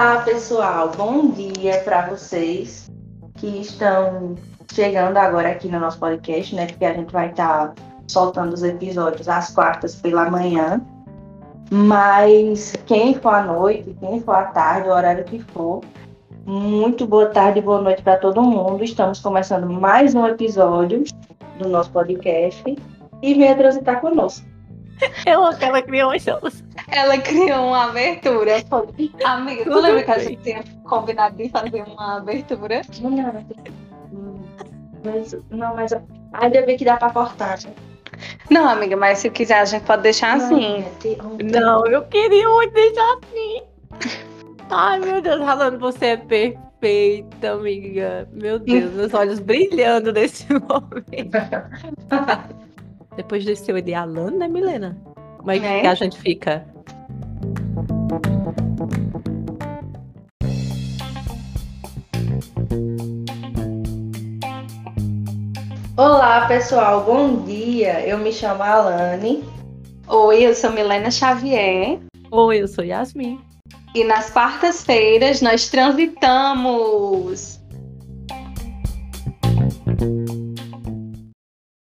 Olá, pessoal. Bom dia para vocês que estão chegando agora aqui no nosso podcast, né? Porque a gente vai estar tá soltando os episódios às quartas pela manhã. Mas quem for à noite, quem for à tarde, o horário que for, muito boa tarde boa noite para todo mundo. Estamos começando mais um episódio do nosso podcast e venha transitar conosco. Eu aquela criou um show. Ela criou uma abertura. Amiga, tu lembra que a gente tinha combinado de fazer uma abertura? Não, mas, não, mas ainda bem que dá pra cortar. Né? Não, amiga, mas se quiser a gente pode deixar assim. Não, eu queria muito deixar assim. Ai, meu Deus, Ralando, você é perfeita, amiga. Meu Deus, meus olhos brilhando nesse momento. Depois desse seu de Alan, né, Milena? Como é que é. a gente fica? Olá, pessoal, bom dia. Eu me chamo Alane. Oi, eu sou Milena Xavier. Oi, eu sou Yasmin. E nas quartas-feiras nós transitamos.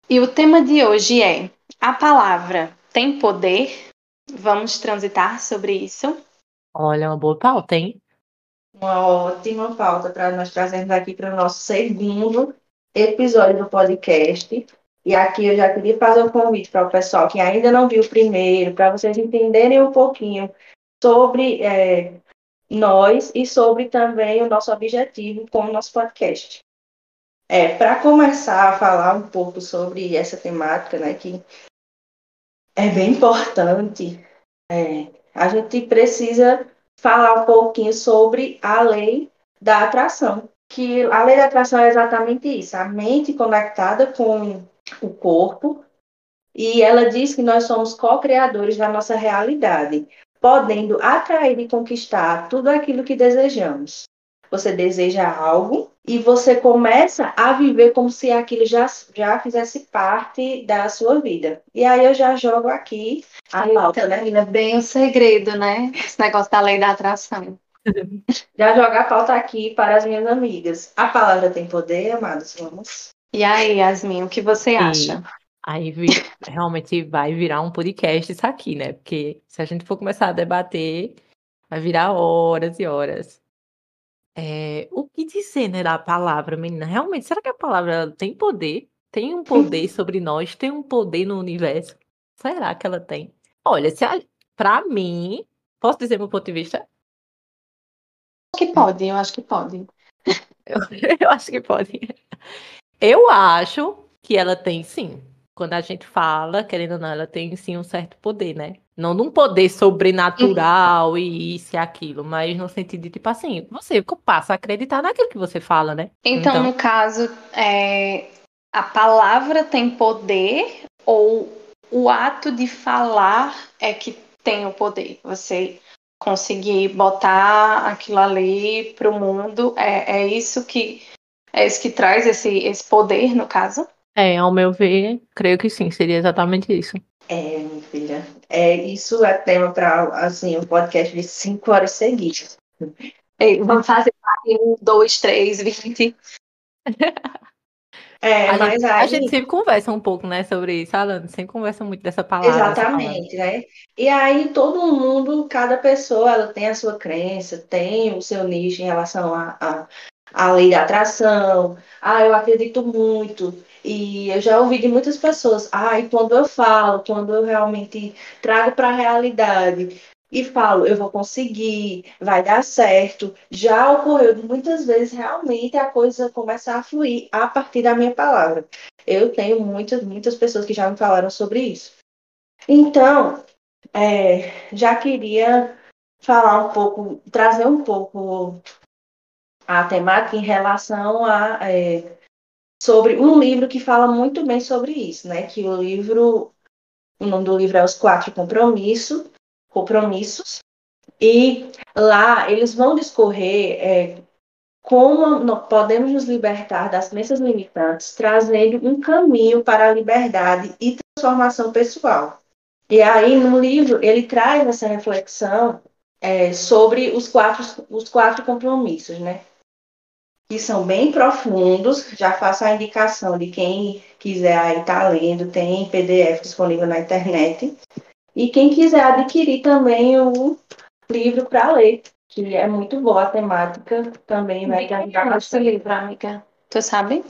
E o tema de hoje é: a palavra tem poder? Vamos transitar sobre isso? Olha, uma boa pauta, hein? Uma ótima pauta para nós trazermos aqui para o nosso segundo episódio do podcast. E aqui eu já queria fazer um convite para o pessoal que ainda não viu o primeiro, para vocês entenderem um pouquinho sobre é, nós e sobre também o nosso objetivo com o nosso podcast. É, para começar a falar um pouco sobre essa temática, né, que é bem importante, é, a gente precisa falar um pouquinho sobre a lei da atração que a lei da atração é exatamente isso, a mente conectada com o corpo, e ela diz que nós somos co-criadores da nossa realidade, podendo atrair e conquistar tudo aquilo que desejamos. Você deseja algo e você começa a viver como se aquilo já, já fizesse parte da sua vida. E aí eu já jogo aqui a pauta, né? Bem o segredo, né? Esse negócio da lei da atração. Já jogar a pauta aqui para as minhas amigas. A palavra tem poder, amados? Vamos. E aí, Yasmin, o que você acha? Aí realmente vai virar um podcast isso aqui, né? Porque se a gente for começar a debater, vai virar horas e horas. É, o que dizer, né, da palavra, menina? Realmente, será que a palavra tem poder? Tem um poder sobre nós? Tem um poder no universo? Será que ela tem? Olha, se a, pra mim, posso dizer meu ponto de vista? que pode, eu acho que pode. Eu, eu acho que pode. Eu acho que ela tem sim. Quando a gente fala, querendo ou não, ela tem sim um certo poder, né? Não num poder sobrenatural e isso e aquilo, mas no sentido de, tipo assim, você passa a acreditar naquilo que você fala, né? Então, então... no caso, é, a palavra tem poder ou o ato de falar é que tem o poder? Você conseguir botar aquilo ali para o mundo. É, é isso que é isso que traz esse, esse poder, no caso? É, ao meu ver, creio que sim, seria exatamente isso. É, minha filha. É, isso é tema para assim, um podcast de cinco horas seguidas. Ei, vamos fazer um, dois, três, vinte. É, a, mas gente, aí... a gente sempre conversa um pouco, né, sobre isso, Alan, sempre conversa muito dessa palavra. Exatamente, palavra. né? E aí todo mundo, cada pessoa, ela tem a sua crença, tem o seu nicho em relação à a, a, a, lei da atração. Ah, eu acredito muito. E eu já ouvi de muitas pessoas, ah, e quando eu falo, quando eu realmente trago para a realidade, e falo, eu vou conseguir, vai dar certo. Já ocorreu muitas vezes realmente a coisa começar a fluir a partir da minha palavra. Eu tenho muitas, muitas pessoas que já me falaram sobre isso. Então, é, já queria falar um pouco, trazer um pouco a temática em relação a é, sobre um livro que fala muito bem sobre isso, né? Que o livro, o nome do livro é Os Quatro Compromissos, compromissos, e lá eles vão discorrer é, como podemos nos libertar das crenças limitantes, trazendo um caminho para a liberdade e transformação pessoal. E aí, no livro, ele traz essa reflexão é, sobre os quatro, os quatro compromissos, né? Que são bem profundos. Já faço a indicação de quem quiser aí estar tá lendo, tem PDF disponível na internet. E quem quiser adquirir também o livro para ler, que é muito boa a temática, também vai te ajudar esse livro, amiga. Tu sabe?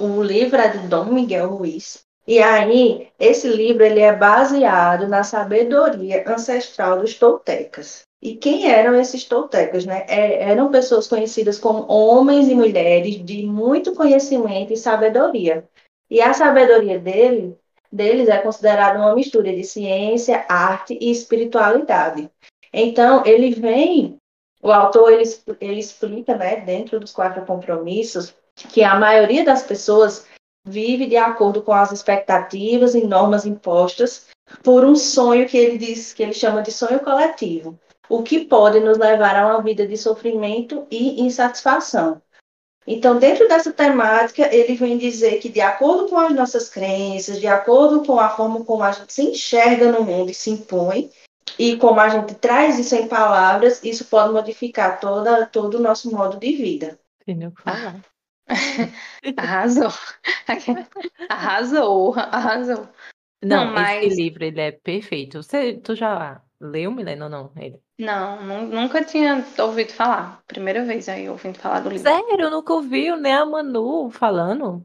O livro é de Dom Miguel Ruiz. E aí, esse livro ele é baseado na sabedoria ancestral dos toltecas. E quem eram esses toltecas? Né? É, eram pessoas conhecidas como homens e mulheres de muito conhecimento e sabedoria. E a sabedoria dele, deles é considerada uma mistura de ciência, arte e espiritualidade. Então, ele vem, o autor ele, ele explica, né, dentro dos quatro compromissos, que a maioria das pessoas vive de acordo com as expectativas e normas impostas por um sonho que ele diz que ele chama de sonho coletivo, o que pode nos levar a uma vida de sofrimento e insatisfação. Então, dentro dessa temática, ele vem dizer que, de acordo com as nossas crenças, de acordo com a forma como a gente se enxerga no mundo e se impõe, e como a gente traz isso em palavras, isso pode modificar toda, todo o nosso modo de vida. Entendeu? Falar. arrasou. arrasou, arrasou. Não, não mas... esse livro ele é perfeito. Você, tu já leu, Milena, ou não? Ele? Não, nunca tinha ouvido falar. Primeira vez aí ouvindo falar do livro. Sério? Eu nunca ouvi nem a Manu falando?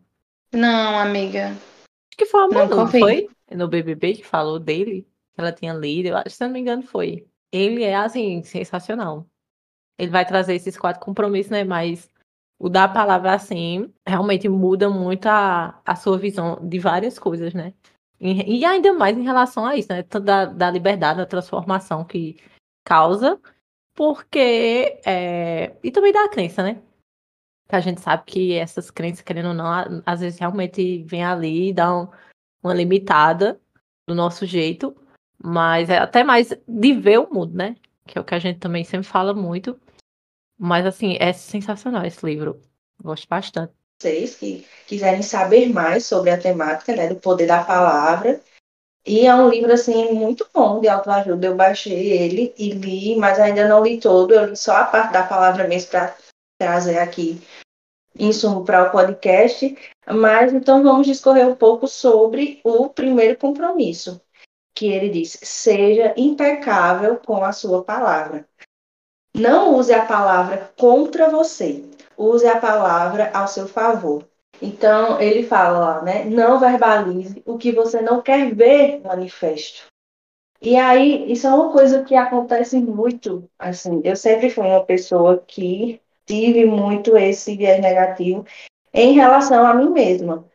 Não, amiga. Acho que foi a Manu, foi? No BBB que falou dele ela tinha lido, eu acho, se não me engano, foi. Ele é, assim, sensacional. Ele vai trazer esses quatro compromissos, né? Mas o da palavra, assim, realmente muda muito a, a sua visão de várias coisas, né? E, ainda mais em relação a isso, né? Da, da liberdade, da transformação que causa, porque. É... E também da crença, né? Que a gente sabe que essas crenças, querendo ou não, às vezes realmente vem ali e dá um, uma limitada do nosso jeito. Mas é até mais de ver o mundo, né? Que é o que a gente também sempre fala muito. Mas, assim, é sensacional esse livro. Gosto bastante. Vocês que quiserem saber mais sobre a temática, né, do poder da palavra. E é um livro, assim, muito bom de autoajuda. Eu baixei ele e li, mas ainda não li todo. Eu li só a parte da palavra mesmo para trazer aqui insumo para o podcast. Mas, então, vamos discorrer um pouco sobre o primeiro compromisso que ele diz: seja impecável com a sua palavra. Não use a palavra contra você, use a palavra ao seu favor. Então, ele fala lá, né? Não verbalize o que você não quer ver manifesto. E aí, isso é uma coisa que acontece muito. Assim, eu sempre fui uma pessoa que tive muito esse viés negativo em relação a mim mesma.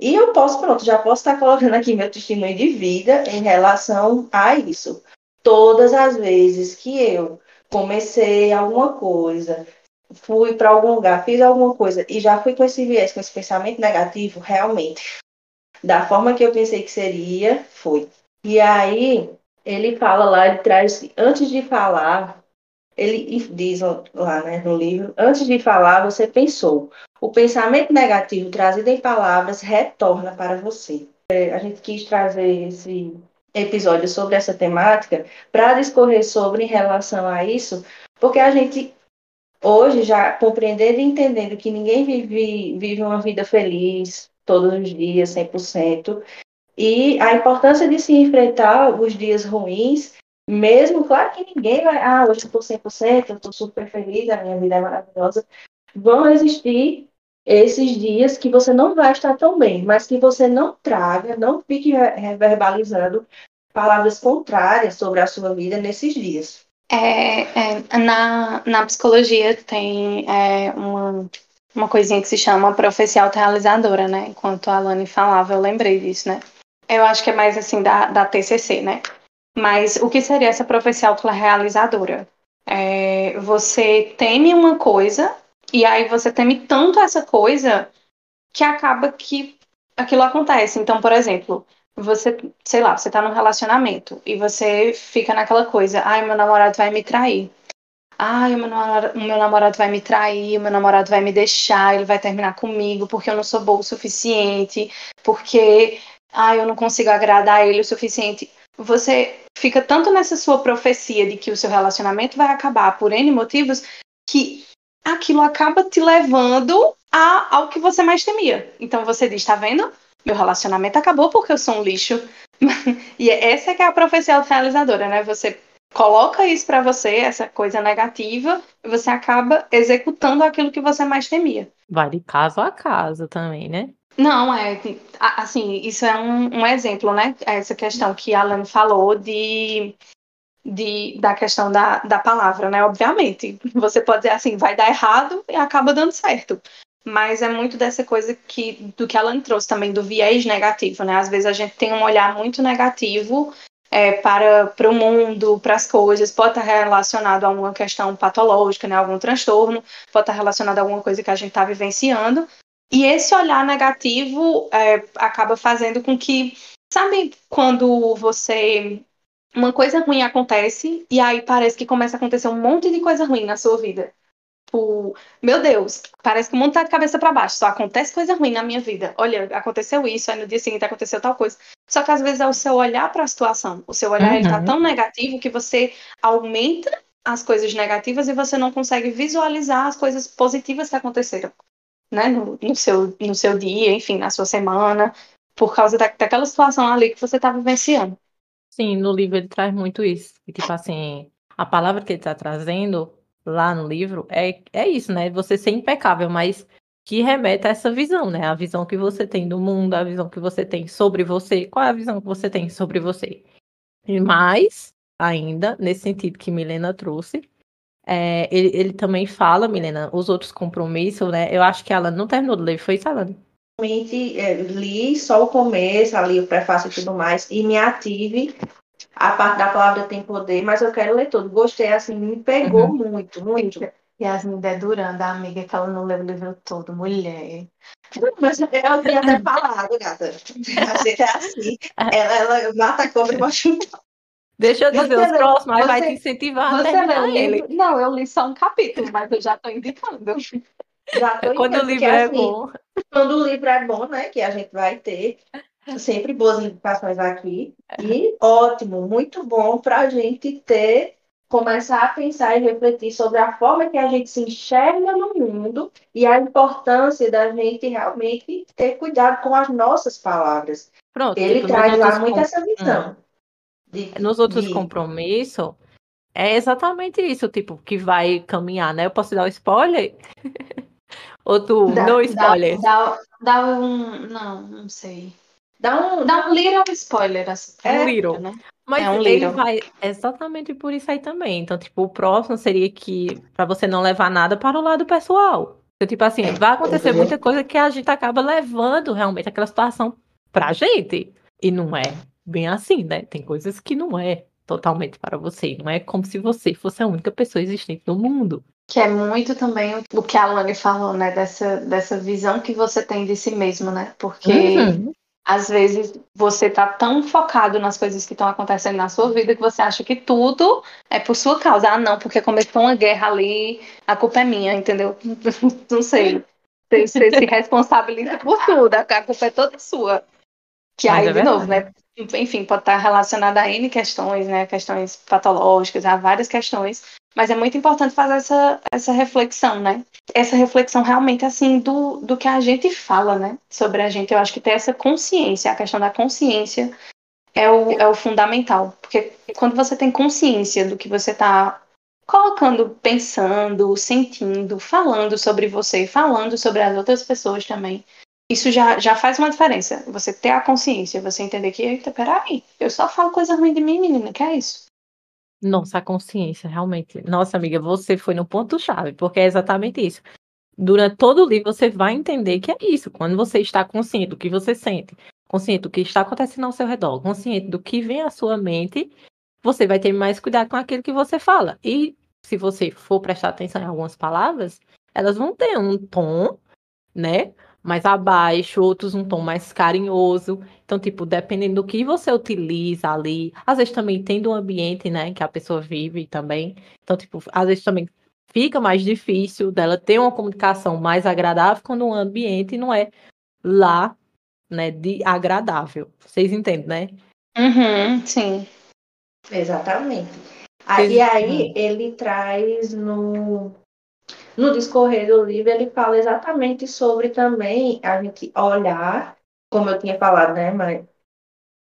E eu posso, pronto, já posso estar colocando aqui meu testemunho de vida em relação a isso. Todas as vezes que eu comecei alguma coisa, fui para algum lugar, fiz alguma coisa e já fui com esse viés, com esse pensamento negativo, realmente, da forma que eu pensei que seria, foi. E aí, ele fala lá, ele traz, antes de falar, ele diz lá né, no livro, antes de falar, você pensou. O pensamento negativo trazido em palavras retorna para você. É, a gente quis trazer esse episódio sobre essa temática para discorrer sobre em relação a isso, porque a gente hoje já compreendendo e entendendo que ninguém vive, vive uma vida feliz todos os dias, 100%, e a importância de se enfrentar os dias ruins mesmo, claro que ninguém vai, ah, hoje estou 100%, eu estou super feliz, a minha vida é maravilhosa. Vão existir esses dias que você não vai estar tão bem, mas que você não traga, não fique reverbalizando palavras contrárias sobre a sua vida nesses dias. É, é, na, na psicologia tem é, uma, uma coisinha que se chama profecia autorrealizadora, né? Enquanto a Alane falava, eu lembrei disso, né? Eu acho que é mais assim da, da TCC, né? Mas o que seria essa profecia autorrealizadora? É, você teme uma coisa e aí você teme tanto essa coisa que acaba que aquilo acontece. Então, por exemplo, você, sei lá, você tá num relacionamento e você fica naquela coisa, ai, meu namorado vai me trair. Ai, o meu, namorado, vai me trair, meu namorado vai me deixar, ele vai terminar comigo porque eu não sou boa o suficiente, porque ai, eu não consigo agradar ele o suficiente. Você fica tanto nessa sua profecia de que o seu relacionamento vai acabar por N motivos, que aquilo acaba te levando a, ao que você mais temia. Então você diz, tá vendo? Meu relacionamento acabou porque eu sou um lixo. e essa é que é a profecia realizadora, né? Você coloca isso para você, essa coisa negativa, e você acaba executando aquilo que você mais temia. Vai de caso a caso também, né? Não, é assim, isso é um, um exemplo, né? Essa questão que a Alan falou de, de, da questão da, da palavra, né? Obviamente, você pode dizer assim, vai dar errado e acaba dando certo. Mas é muito dessa coisa que do que a Alan trouxe também, do viés negativo, né? Às vezes a gente tem um olhar muito negativo é, para, para o mundo, para as coisas, pode estar relacionado a uma questão patológica, né? Algum transtorno, pode estar relacionado a alguma coisa que a gente está vivenciando. E esse olhar negativo é, acaba fazendo com que, sabe, quando você. Uma coisa ruim acontece e aí parece que começa a acontecer um monte de coisa ruim na sua vida. Tipo, meu Deus, parece que o mundo tá de cabeça para baixo, só acontece coisa ruim na minha vida. Olha, aconteceu isso, aí no dia seguinte aconteceu tal coisa. Só que às vezes é o seu olhar para a situação. O seu olhar uhum. ele tá uhum. tão negativo que você aumenta as coisas negativas e você não consegue visualizar as coisas positivas que aconteceram né, no, no, seu, no seu dia, enfim, na sua semana, por causa da, daquela situação ali que você está vivenciando. Sim, no livro ele traz muito isso. E, tipo assim, a palavra que ele está trazendo lá no livro é, é isso, né? Você ser impecável, mas que remete a essa visão, né? A visão que você tem do mundo, a visão que você tem sobre você. Qual é a visão que você tem sobre você? E mais, ainda, nesse sentido que Milena trouxe, é, ele, ele, também fala, Milena, os outros compromissos, né? Eu acho que ela não terminou de ler, foi isso, Alane? É, li só o começo, ali o prefácio e tudo mais, e me ative. A parte da palavra tem poder, mas eu quero ler tudo. Gostei, assim, me pegou uhum. muito, muito. Yasmin Deduranda, a amiga que ela não leu o livro todo, mulher. Mas eu tinha até falado, gata. A gente é assim. Ela, ela mata a cobra e machuca. Deixa eu dizer, você, os próximos, mas vai te incentivar a terminar ele. Não, eu li só um capítulo, mas eu já estou indicando. Já tô quando o livro é assim, bom. Quando o livro é bom, né? Que a gente vai ter sempre boas indicações aqui. E ótimo, muito bom para a gente ter, começar a pensar e refletir sobre a forma que a gente se enxerga no mundo e a importância da gente realmente ter cuidado com as nossas palavras. Pronto, Ele tipo, traz lá muito essa visão. Hum. De, Nos outros de... compromissos, é exatamente isso, tipo, que vai caminhar, né? Eu posso dar um spoiler? Ou tu, dá, não spoiler? Dá, dá, um. Não, não sei. Dá um, dá um little spoiler. Assim, é um little. Né? Mas é um ele little. vai exatamente por isso aí também. Então, tipo, o próximo seria que para você não levar nada para o lado pessoal. Então, tipo assim, vai acontecer muita coisa que a gente acaba levando realmente aquela situação pra gente. E não é bem assim, né? Tem coisas que não é totalmente para você. Não é como se você fosse a única pessoa existente no mundo. Que é muito também o que a Lani falou, né? Dessa, dessa visão que você tem de si mesmo, né? Porque uhum. Às vezes você tá tão focado nas coisas que estão acontecendo na sua vida que você acha que tudo é por sua causa. Ah, não, porque começou uma guerra ali, a culpa é minha, entendeu? não sei. Você, você se responsabiliza por tudo, a culpa é toda sua. Que Mas aí, é de novo, né? Enfim, pode estar relacionada a N questões, né? Questões patológicas, a várias questões. Mas é muito importante fazer essa, essa reflexão, né? Essa reflexão realmente, assim, do, do que a gente fala, né? Sobre a gente. Eu acho que ter essa consciência, a questão da consciência é o, é o fundamental. Porque quando você tem consciência do que você está colocando, pensando, sentindo, falando sobre você, falando sobre as outras pessoas também, isso já, já faz uma diferença. Você ter a consciência, você entender que, eita, peraí, eu só falo coisa ruim de mim, menina, que é isso? Nossa, a consciência, realmente. Nossa, amiga, você foi no ponto-chave, porque é exatamente isso. Durante todo o livro, você vai entender que é isso. Quando você está consciente do que você sente, consciente do que está acontecendo ao seu redor, consciente do que vem à sua mente, você vai ter mais cuidado com aquilo que você fala. E se você for prestar atenção em algumas palavras, elas vão ter um tom, né? Mais abaixo, outros um tom mais carinhoso. Então, tipo, dependendo do que você utiliza ali, às vezes também tem do ambiente, né, que a pessoa vive também. Então, tipo, às vezes também fica mais difícil dela ter uma comunicação mais agradável quando o ambiente não é lá, né, de agradável. Vocês entendem, né? Uhum, sim. Exatamente. Aí, aí ele traz no, no discorrer do livro, ele fala exatamente sobre também a gente olhar, como eu tinha falado, né, mas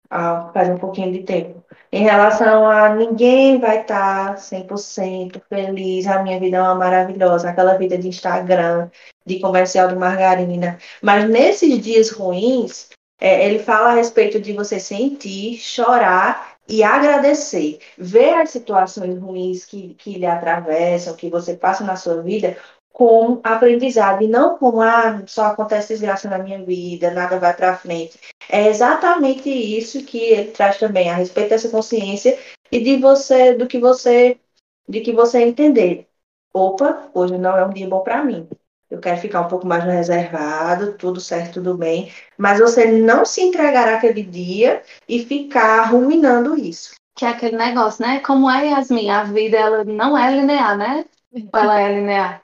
ah, faz um pouquinho de tempo, em relação a ninguém vai estar 100% feliz, a minha vida é uma maravilhosa, aquela vida de Instagram, de comercial de margarina, mas nesses dias ruins, é, ele fala a respeito de você sentir, chorar e agradecer. Ver as situações ruins que, que lhe atravessam, que você passa na sua vida, como aprendizado e não como ah, só acontece desgraça na minha vida, nada vai para frente. É exatamente isso que ele traz também a respeito dessa consciência e de você, do que você, de que você entender. Opa, hoje não é um dia bom para mim eu quero ficar um pouco mais reservado, tudo certo, tudo bem, mas você não se entregar aquele dia e ficar ruminando isso. Que é aquele negócio, né? Como é, Yasmin? A vida ela não é linear, né? Ou ela é linear?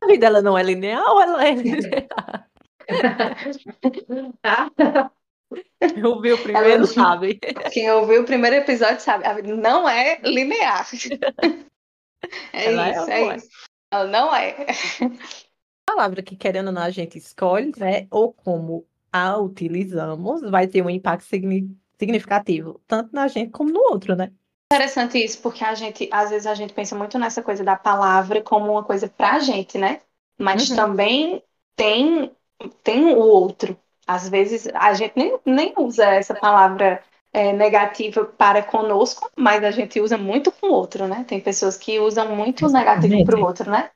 A vida ela não é linear ou ela é linear? Quem ouviu o primeiro ela, sabe. Quem ouviu o primeiro episódio sabe. A vida não é linear. É ela isso, é, é isso. Ela não é palavra que, querendo ou não, a gente escolhe, né? Ou como a utilizamos, vai ter um impacto significativo, tanto na gente como no outro, né? Interessante isso, porque a gente, às vezes, a gente pensa muito nessa coisa da palavra como uma coisa pra gente, né? Mas uhum. também tem, tem o outro. Às vezes, a gente nem, nem usa essa palavra é, negativa para conosco, mas a gente usa muito com o outro, né? Tem pessoas que usam muito o negativo para o outro, né?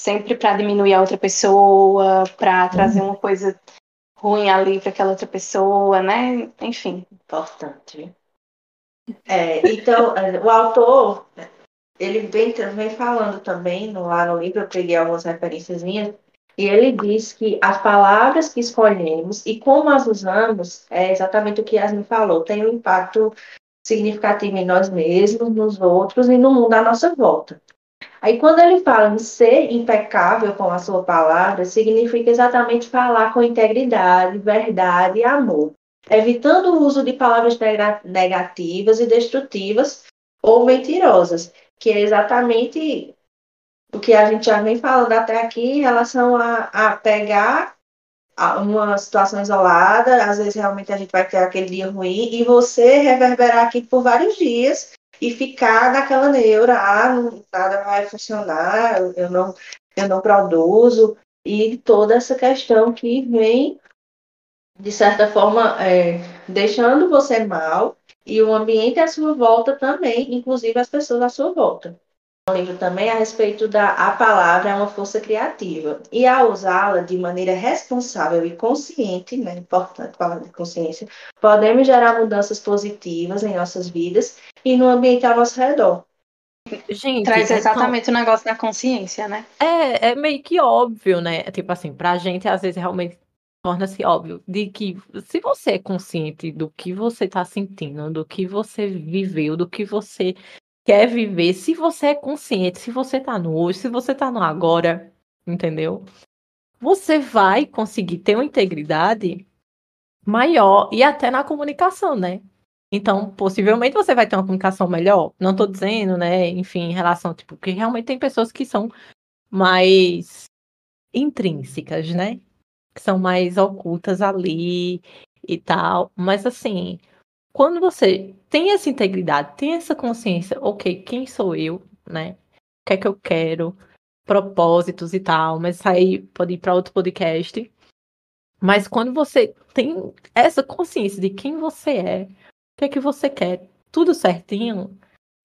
Sempre para diminuir a outra pessoa, para trazer uma coisa ruim ali para aquela outra pessoa, né? Enfim. Importante. É, então, é, o autor, ele vem, vem falando também no, lá no livro, eu peguei algumas referências minhas, e ele diz que as palavras que escolhemos e como as usamos é exatamente o que Yasmin falou, tem um impacto significativo em nós mesmos, nos outros e no mundo à nossa volta. Aí, quando ele fala em ser impecável com a sua palavra, significa exatamente falar com integridade, verdade e amor, evitando o uso de palavras negativas e destrutivas ou mentirosas, que é exatamente o que a gente já vem falando até aqui em relação a, a pegar uma situação isolada, às vezes realmente a gente vai ter aquele dia ruim, e você reverberar aqui por vários dias e ficar naquela neura, ah, nada vai funcionar, eu não, eu não produzo, e toda essa questão que vem, de certa forma, é, deixando você mal, e o ambiente à sua volta também, inclusive as pessoas à sua volta livro também a respeito da a palavra é uma força criativa e ao usá-la de maneira responsável e consciente, né, importante falar de consciência, podemos gerar mudanças positivas em nossas vidas e no ambiente ao nosso redor. Gente, traz exatamente então, o negócio da consciência, né? É, é meio que óbvio, né? Tipo assim, pra gente às vezes realmente torna-se óbvio de que se você é consciente do que você está sentindo, do que você viveu, do que você quer viver, se você é consciente, se você tá no hoje, se você tá no agora, entendeu? Você vai conseguir ter uma integridade maior e até na comunicação, né? Então, possivelmente você vai ter uma comunicação melhor. Não tô dizendo, né, enfim, em relação, tipo, porque realmente tem pessoas que são mais intrínsecas, né? Que são mais ocultas ali e tal. Mas assim, quando você tem essa integridade, tem essa consciência, ok, quem sou eu, né? O que é que eu quero, propósitos e tal, mas isso aí pode ir para outro podcast. Mas quando você tem essa consciência de quem você é, o que é que você quer, tudo certinho,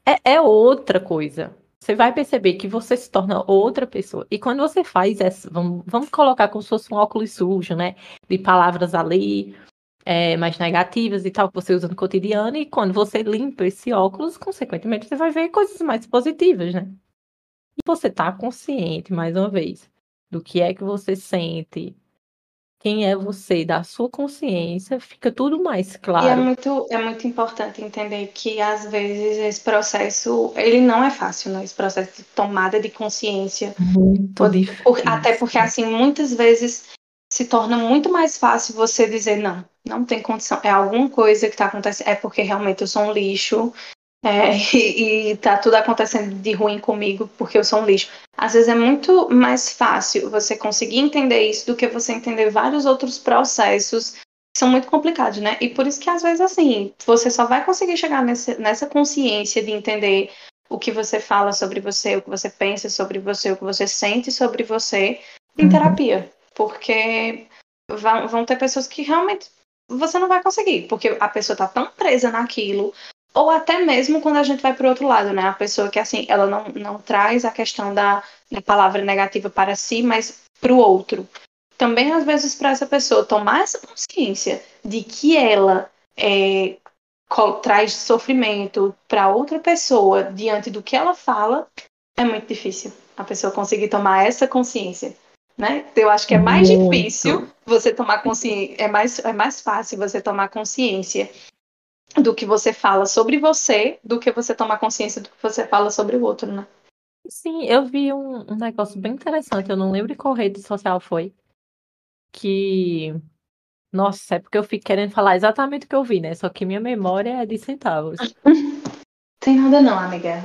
é, é outra coisa. Você vai perceber que você se torna outra pessoa. E quando você faz essa, vamos, vamos colocar como se fosse um óculos sujo, né? De palavras ali, é, mais negativas e tal, que você usa no cotidiano, e quando você limpa esse óculos, consequentemente, você vai ver coisas mais positivas, né? E você tá consciente, mais uma vez, do que é que você sente, quem é você, da sua consciência, fica tudo mais claro. E é muito, é muito importante entender que, às vezes, esse processo, ele não é fácil, né? Esse processo de tomada de consciência. Muito difícil. Por, até porque, assim, muitas vezes se torna muito mais fácil você dizer, não, não tem condição, é alguma coisa que está acontecendo, é porque realmente eu sou um lixo, é, e, e tá tudo acontecendo de ruim comigo porque eu sou um lixo. Às vezes é muito mais fácil você conseguir entender isso do que você entender vários outros processos que são muito complicados, né? E por isso que às vezes assim, você só vai conseguir chegar nesse, nessa consciência de entender o que você fala sobre você, o que você pensa sobre você, o que você sente sobre você em uhum. terapia. Porque vão, vão ter pessoas que realmente você não vai conseguir, porque a pessoa tá tão presa naquilo, ou até mesmo quando a gente vai para o outro lado, né? A pessoa que assim, ela não, não traz a questão da, da palavra negativa para si, mas para o outro. Também às vezes para essa pessoa tomar essa consciência de que ela é, traz sofrimento para outra pessoa diante do que ela fala, é muito difícil a pessoa conseguir tomar essa consciência. Né? Eu acho que é mais muito. difícil você tomar consciência, é mais, é mais fácil você tomar consciência do que você fala sobre você do que você tomar consciência do que você fala sobre o outro, né? Sim, eu vi um, um negócio bem interessante, eu não lembro qual rede social foi, que nossa, é porque eu fico querendo falar exatamente o que eu vi, né? Só que minha memória é de centavos. Tem nada não, amiga.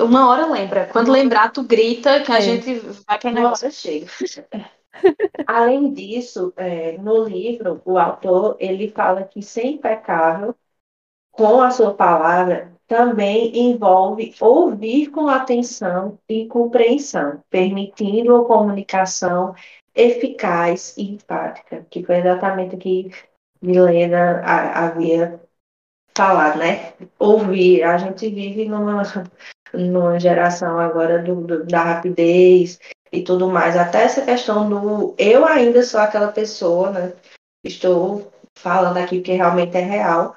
Uma hora lembra. Quando lembrar, tu grita que a é. gente vai para o negócio cheio. Além disso, é, no livro, o autor ele fala que ser impecável com a sua palavra também envolve ouvir com atenção e compreensão, permitindo a comunicação eficaz e empática, que foi exatamente o que Milena havia falado, né? Ouvir. A gente vive numa, numa geração agora do, do, da rapidez e tudo mais. Até essa questão do eu ainda sou aquela pessoa, né? Estou falando aqui porque realmente é real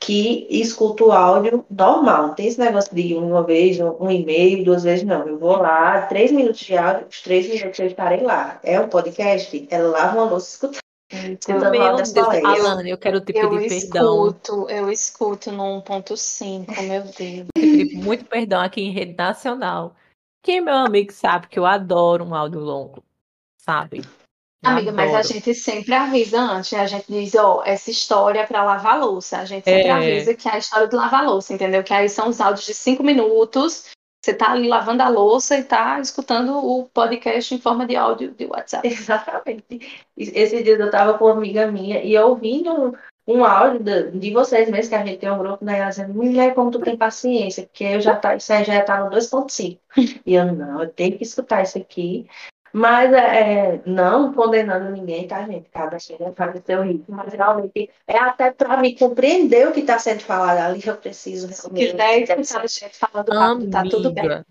que escuto o áudio normal. Não tem esse negócio de uma vez, um, e-mail, duas vezes, não. Eu vou lá, três minutos de áudio, os três minutos eu estarei lá. É um podcast, é lá louça escutando. Escutando Meu Deus, Alana, eu quero te eu pedir perdão. Escuto, eu escuto no 1.5, meu Deus. Eu pedir muito perdão aqui em rede nacional. Quem meu amigo sabe que eu adoro um áudio longo, sabe? Amiga, mas a gente sempre avisa antes, né? A gente diz, ó, oh, essa história é para lavar louça. A gente sempre é. avisa que é a história do lavar louça, entendeu? Que aí são os áudios de cinco minutos. Você tá ali lavando a louça e tá escutando o podcast em forma de áudio de WhatsApp. Exatamente. Esse dia eu tava com uma amiga minha e ouvindo um áudio de, de vocês mesmo, que a gente tem um grupo, né? Ela dizendo, mulher, como tu tem paciência, porque eu já tá, isso aí já tá no 2.5. e eu, não, eu tenho que escutar isso aqui mas é, é, não condenando ninguém, tá, gente? Cada cheira faz o seu ritmo, mas realmente é até para me compreender o que está sendo falado ali, eu preciso. Se quiser escutar a gente falando rápido, tá tudo bem.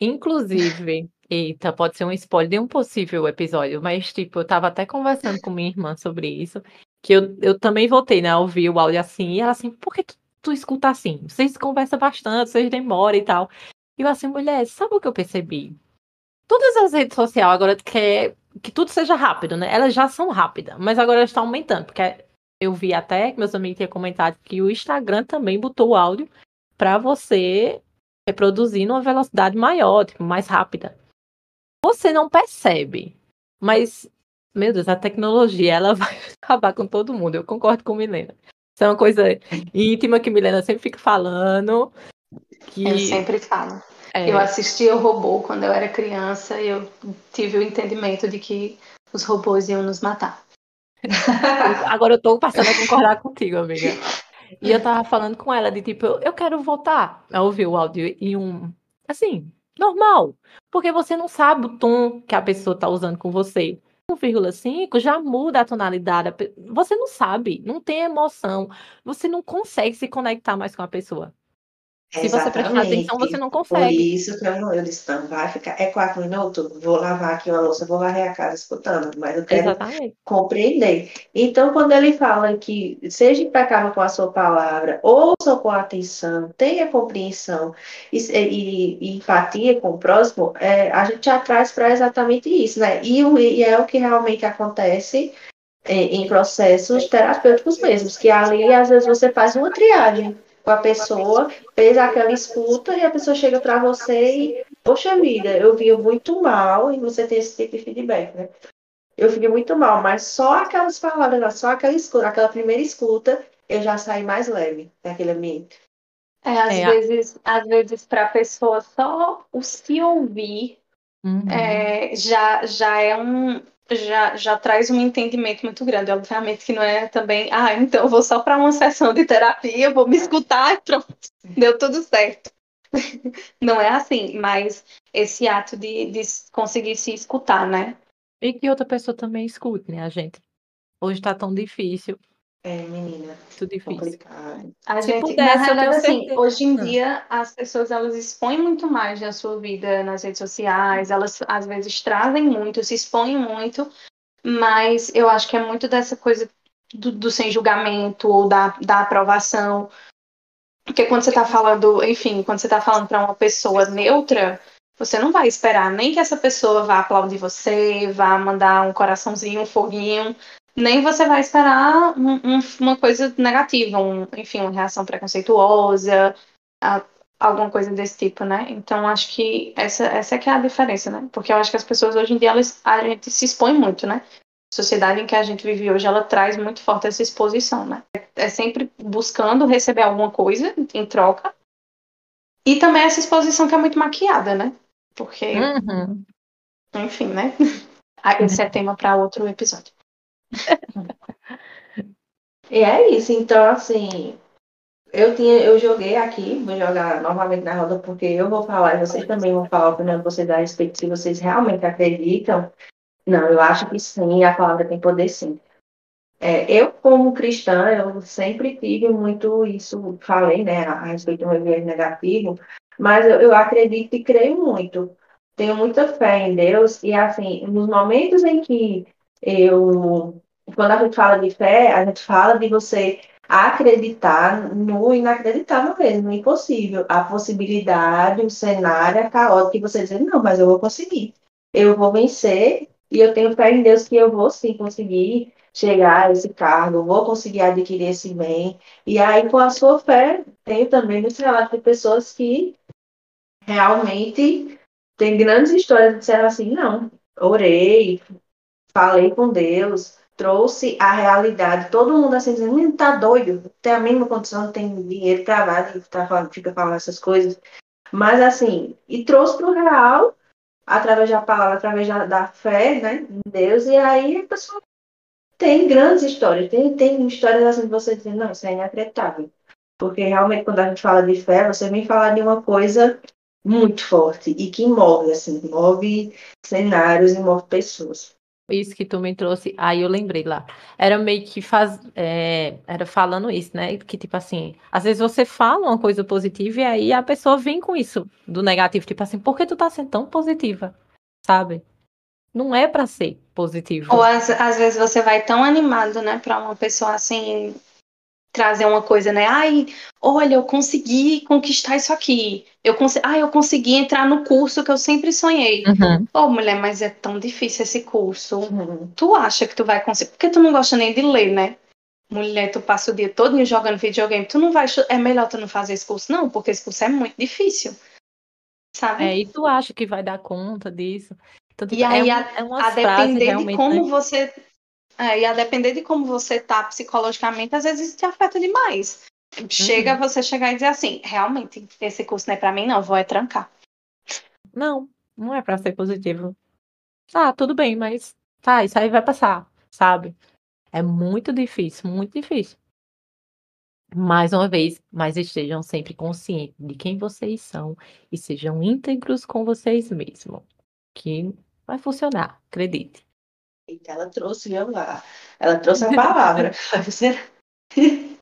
Inclusive, eita, pode ser um spoiler de um possível episódio, mas tipo, eu tava até conversando com minha irmã sobre isso, que eu, eu também voltei, né, a ouvir o áudio assim, e ela assim, por que tu, tu escuta assim? Vocês conversam bastante, vocês demoram e tal. E eu assim, mulher, sabe o que eu percebi? Todas as redes sociais agora quer que tudo seja rápido, né? Elas já são rápidas, mas agora estão aumentando, porque eu vi até que meus amigos tinham comentado que o Instagram também botou o áudio para você reproduzir numa velocidade maior, tipo, mais rápida. Você não percebe, mas meu Deus, a tecnologia ela vai acabar com todo mundo. Eu concordo com Milena. Isso é uma coisa íntima que Milena sempre fica falando. Que... Eu sempre falo. É. Eu assisti o robô quando eu era criança e eu tive o entendimento de que os robôs iam nos matar. Agora eu tô passando a concordar contigo, amiga. E eu tava falando com ela de tipo, eu quero voltar a ouvir o áudio em um. Assim, normal. Porque você não sabe o tom que a pessoa tá usando com você. 1,5 já muda a tonalidade. Você não sabe, não tem emoção. Você não consegue se conectar mais com a pessoa. Se você prestar atenção, você não consegue. Por isso que eu, eu disse, não, vai ficar, é quatro minutos, vou lavar aqui uma louça, vou varrer a casa escutando, mas eu quero Exatamente. compreender. Então, quando ele fala que seja impecável com a sua palavra, ouça com atenção, tenha compreensão e, e, e empatia com o próximo, é, a gente traz para exatamente isso, né? E, e é o que realmente acontece em, em processos terapêuticos mesmos, que ali, às vezes, você faz uma triagem com a pessoa, fez aquela escuta e a pessoa chega para você e, poxa vida, eu vi muito mal e você tem esse tipo de feedback, né? Eu fiquei muito mal, mas só aquelas palavras, só aquela escuta, aquela primeira escuta, eu já saí mais leve daquele ambiente. É, às É, vezes, às vezes para a pessoa só o se ouvir Uhum. é, já, já é um já, já traz um entendimento muito grande. Obviamente que não é também, ah, então vou só para uma sessão de terapia, vou me escutar e pronto, deu tudo certo. Não é assim, mas esse ato de, de conseguir se escutar, né? E que outra pessoa também escute, né, a gente? Hoje tá tão difícil, É, menina, tudo difícil. complicado. A Se gente, pudesse, na eu realidade, tenho assim, certeza. hoje em Ah. dia as pessoas elas expõem muito mais da sua vida nas redes sociais, elas às vezes trazem muito, se expõem muito, mas eu acho que é muito dessa coisa do, do sem julgamento ou da, da aprovação. Porque quando você está falando, enfim, quando você está falando para uma pessoa neutra, você não vai esperar nem que essa pessoa vá aplaudir você, vá mandar um coraçãozinho, um foguinho, nem você vai esperar um- um- uma coisa negativa, um, enfim, uma reação preconceituosa, a- alguma coisa desse tipo, né? Então acho que essa, essa é que é a diferença, né? Porque eu acho que as pessoas hoje em dia elas, a gente se expõe muito, né? A sociedade em que a gente vive hoje, ela traz muito forte essa exposição, né? É sempre buscando receber alguma coisa em troca. E também essa exposição que é muito maquiada, né? Porque, Uhum. enfim, né? Esse é tema para outro episódio. E é isso, então assim, eu tinha, eu joguei aqui, vou jogar novamente na roda, porque eu vou falar e vocês também vão falar a opinião de a respeito se vocês realmente acreditam. Não, eu acho que sim, a palavra tem poder sim. É, eu, como cristã, eu sempre tive muito isso, falei, né, a respeito do meu viés negativo, mas eu, eu acredito e creio muito. Tenho muita fé em Deus, e assim, nos momentos em que eu quando a gente fala de fé, a gente fala de você acreditar no inacreditável mesmo, no impossível. A possibilidade, o cenário é caótico, e você dizer, não, mas eu vou conseguir. Eu vou vencer, e eu tenho fé em Deus que eu vou sim conseguir chegar a esse cargo, vou conseguir adquirir esse bem. E aí, com a sua fé, tenho também muitos relatos de pessoas que realmente têm grandes histórias de disseram assim, não, orei, falei com Deus, trouxe a realidade. Todo mundo assim dizendo, "Hum, tá doido, tem a mesma condição, tem dinheiro travado e tá falando, fica falando essas coisas. Mas assim, e trouxe para o real, através da palavra, através da, da fé, né, em Deus, e aí a pessoa tem grandes histórias, tem, tem histórias assim de você dizendo, não, isso é inacreditável. Porque realmente quando a gente fala de fé, você vem falar de uma coisa muito forte e que move, assim, move cenários e move pessoas. Isso que tu me trouxe, aí eu lembrei lá. Era meio que faz, é, era falando isso, né? Que tipo assim, às vezes você fala uma coisa positiva e aí a pessoa vem com isso do negativo, tipo assim, por que tu tá sendo tão positiva? Sabe? Não é pra ser positivo. Ou às, às vezes você vai tão animado, né, para uma pessoa assim trazer uma coisa, né? Ai, olha, eu consegui conquistar isso aqui. Eu consegui, ai, eu consegui entrar no curso que eu sempre sonhei. Uhum. Ô, mulher, mas é tão difícil esse curso. Uhum. Tu acha que tu vai conseguir? Porque tu não gosta nem de ler, né? Mulher, tu passa o dia todo jogando videogame. Tu não vai. É melhor tu não fazer esse curso, não, porque esse curso é muito difícil. Sabe? É, e tu acha que vai dar conta disso? Então, tipo, E aí, é, um- a- é a depender de como né? você. É, e a depender de como você tá psicologicamente, às vezes isso te afeta demais. Chega Uhum. você chegar e dizer assim, realmente, esse curso não é pra mim, não, vou é trancar. Não, não é pra ser positivo. Ah, tudo bem, mas tá, isso aí vai passar, sabe? É muito difícil, muito difícil. Mais uma vez, mas estejam sempre conscientes de quem vocês são e sejam íntegros com vocês mesmos. Que vai funcionar, acredite. Eita, ela trouxe, viu? lá? Ela trouxe a palavra.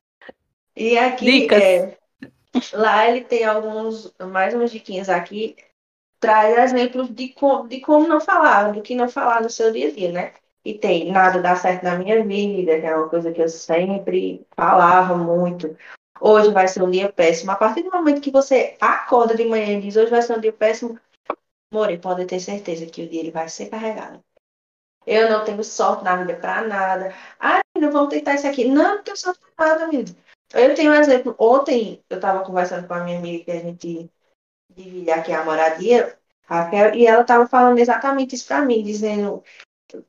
E aqui, é, lá ele tem alguns, mais umas diquinhas aqui, traz exemplos de como, de como não falar, do que não falar no seu dia a dia, né? E tem nada dá certo na minha vida, que é uma coisa que eu sempre falava muito. Hoje vai ser um dia péssimo. A partir do momento que você acorda de manhã e diz hoje vai ser um dia péssimo, More, pode ter certeza que o dia ele vai ser carregado. Eu não tenho sorte na vida para nada. Ah, não vamos tentar isso aqui. Não, não tenho sorte para nada. Eu tenho um exemplo. Ontem eu estava conversando com a minha amiga que a gente divide aqui a moradia, Raquel, e ela estava falando exatamente isso para mim, dizendo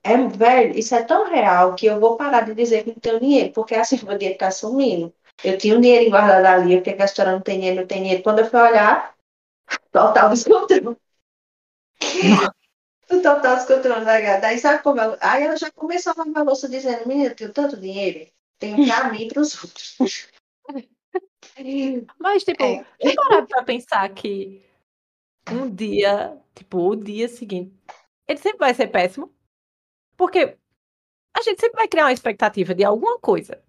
é, velho, isso é tão real que eu vou parar de dizer que não tenho dinheiro, porque assim meu dinheiro está sumindo. Eu tinha um dinheiro guardado ali, eu a história não tem dinheiro, não tem dinheiro. Quando eu fui olhar, total descontrole. total descontrole da gata. Aí sabe como ela... Aí ela já começou a lavar a louça dizendo, menina, eu tenho tanto dinheiro, tenho pra mim e pros outros. Mas, tipo, é. parar pra pensar que um dia, tipo, o dia seguinte, ele sempre vai ser péssimo. Porque a gente sempre vai criar uma expectativa de alguma coisa.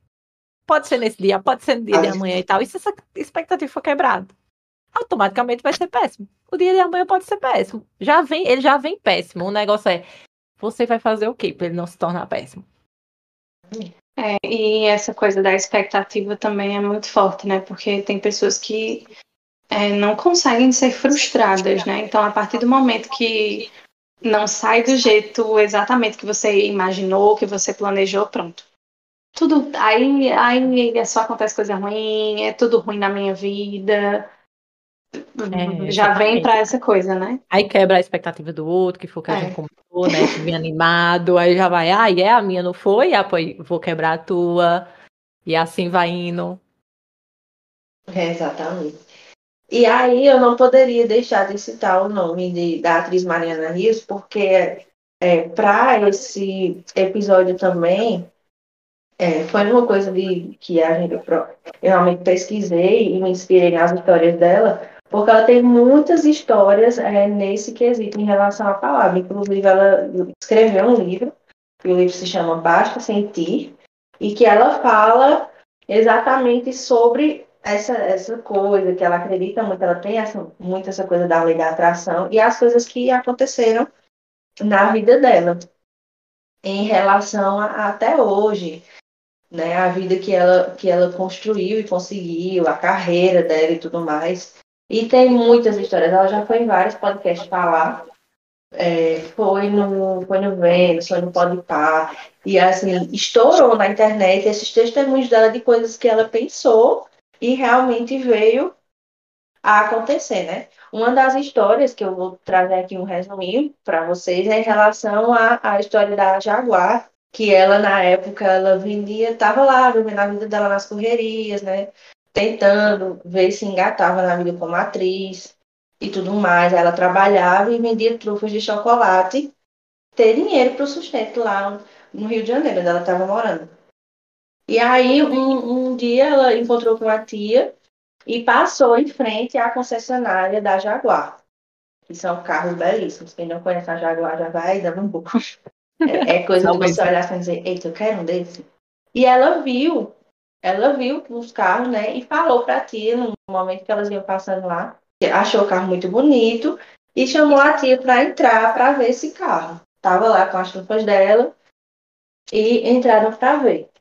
Pode ser nesse dia, pode ser no dia de amanhã e tal. E se essa expectativa for quebrada, automaticamente vai ser péssimo. O dia de amanhã pode ser péssimo. Já vem, ele já vem péssimo. O negócio é, você vai fazer o quê para ele não se tornar péssimo? É, e essa coisa da expectativa também é muito forte, né? Porque tem pessoas que é, não conseguem ser frustradas, né? Então, a partir do momento que não sai do jeito exatamente que você imaginou, que você planejou, pronto. Tudo aí, aí só acontece coisa ruim, é tudo ruim na minha vida. É, já vem para essa coisa, né? Aí quebra a expectativa do outro, que foi o que a é. gente comentou, né? Que vem animado, aí já vai, ah, é a minha não foi, ah, pois vou quebrar a tua. E assim vai indo. É, exatamente. E aí eu não poderia deixar de citar o nome de, da atriz Mariana Rios, porque é, para esse episódio também é, foi uma coisa de, que a gente, eu realmente pesquisei e me inspirei nas histórias dela, porque ela tem muitas histórias é, nesse quesito em relação à palavra. Inclusive, ela escreveu um livro, que o livro se chama Basta Sentir, e que ela fala exatamente sobre essa, essa coisa que ela acredita muito, ela tem essa, muito essa coisa da lei da atração e as coisas que aconteceram na vida dela em relação a, até hoje, né, a vida que ela, que ela construiu e conseguiu, a carreira dela e tudo mais. E tem muitas histórias, ela já foi em vários podcasts falar, é, foi no foi no Vênus, foi no Podpah, e assim, estourou na internet esses testemunhos dela de coisas que ela pensou e realmente veio a acontecer, né? Uma das histórias que eu vou trazer aqui um resuminho para vocês é em relação à, à história da Jaguar, que ela na época ela vendia, estava lá vivendo a vida dela nas correrias, né? Tentando ver se engatava na vida como atriz e tudo mais. Ela trabalhava e vendia trufas de chocolate, ter dinheiro para o sustento lá no Rio de Janeiro, onde ela estava morando. E aí, um, um dia, ela encontrou com a tia e passou em frente à concessionária da Jaguar, que são carros belíssimos. Quem não conhece a Jaguar já vai dar um pouco. É, é coisa de você olhar assim e dizer, eita, eu quero um desse. E ela viu, ela viu os carros, né? E falou para a tia, no momento que elas iam passando lá, achou o carro muito bonito e chamou a tia para entrar para ver esse carro. Tava lá com as roupas dela e entraram para ver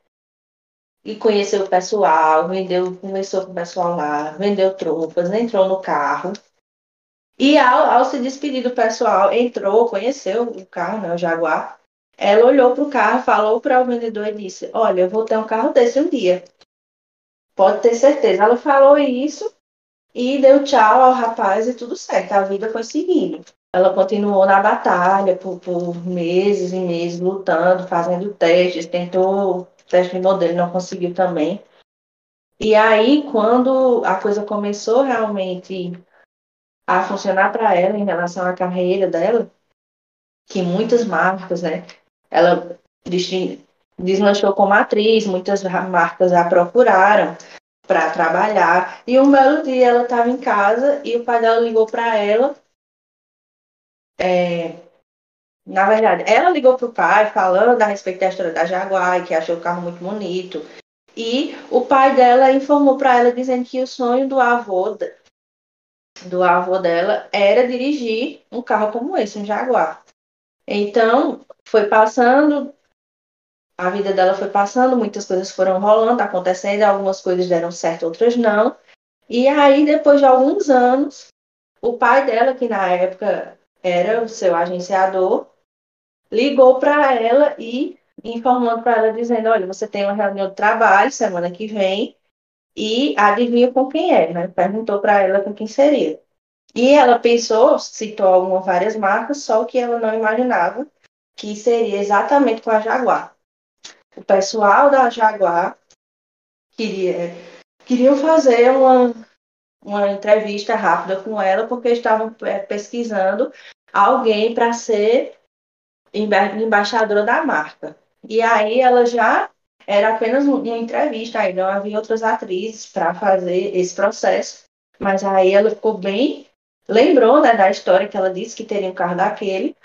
e conheceu o pessoal, vendeu, começou com o pessoal lá, vendeu trufas, entrou no carro. E ao, ao se despedir do pessoal, entrou, conheceu o carro, né, o Jaguar. Ela olhou para o carro, falou para o vendedor e disse: Olha, eu vou ter um carro desse um dia. Pode ter certeza. Ela falou isso e deu tchau ao rapaz e tudo certo. A vida foi seguindo. Ela continuou na batalha por, por meses e meses, lutando, fazendo testes, tentou teste de modelo, não conseguiu também. E aí, quando a coisa começou realmente a funcionar para ela em relação à carreira dela, que muitas marcas, né, ela deslanchou como atriz, muitas marcas a procuraram para trabalhar. E um belo dia ela estava em casa e o pai dela ligou para ela é, na verdade, ela ligou pro pai falando a respeito da história da Jaguar, que achou o carro muito bonito. E o pai dela informou para ela dizendo que o sonho do avô do avô dela era dirigir um carro como esse, um Jaguar. Então, foi passando, a vida dela foi passando, muitas coisas foram rolando, acontecendo, algumas coisas deram certo, outras não. E aí, depois de alguns anos, o pai dela, que na época era o seu agenciador, ligou para ela e informando para ela, dizendo: Olha, você tem uma reunião de trabalho semana que vem e adivinha com quem é, né? Perguntou para ela com quem seria. E ela pensou, citou algumas várias marcas, só que ela não imaginava que seria exatamente com a Jaguar. O pessoal da Jaguar queria queriam fazer uma, uma entrevista rápida com ela, porque estavam é, pesquisando alguém para ser embaixadora da marca. E aí ela já era apenas uma entrevista, aí não havia outras atrizes para fazer esse processo. Mas aí ela ficou bem, lembrou né, da história que ela disse que teria um carro daquele,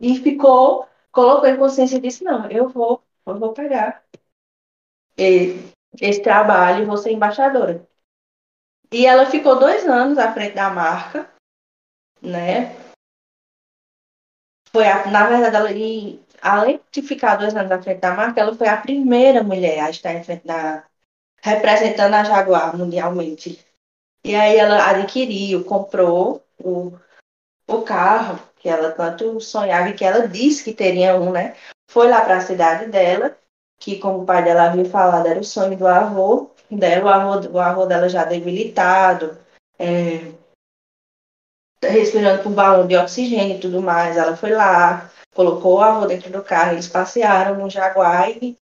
e ficou, colocou em consciência e disse, não, eu vou, eu vou pegar esse trabalho e vou ser embaixadora. E ela ficou dois anos à frente da marca, né? Foi a, na verdade, ela, e, além de ficar dois anos à frente da marca, ela foi a primeira mulher a estar em frente da, representando a Jaguar mundialmente. E aí ela adquiriu, comprou o, o carro que ela tanto sonhava e que ela disse que teria um, né? Foi lá para a cidade dela, que como o pai dela havia falado, era o sonho do avô dela, o avô, o avô dela já debilitado, é, respirando por balão de oxigênio e tudo mais. Ela foi lá, colocou o avô dentro do carro, eles passearam no Jaguar e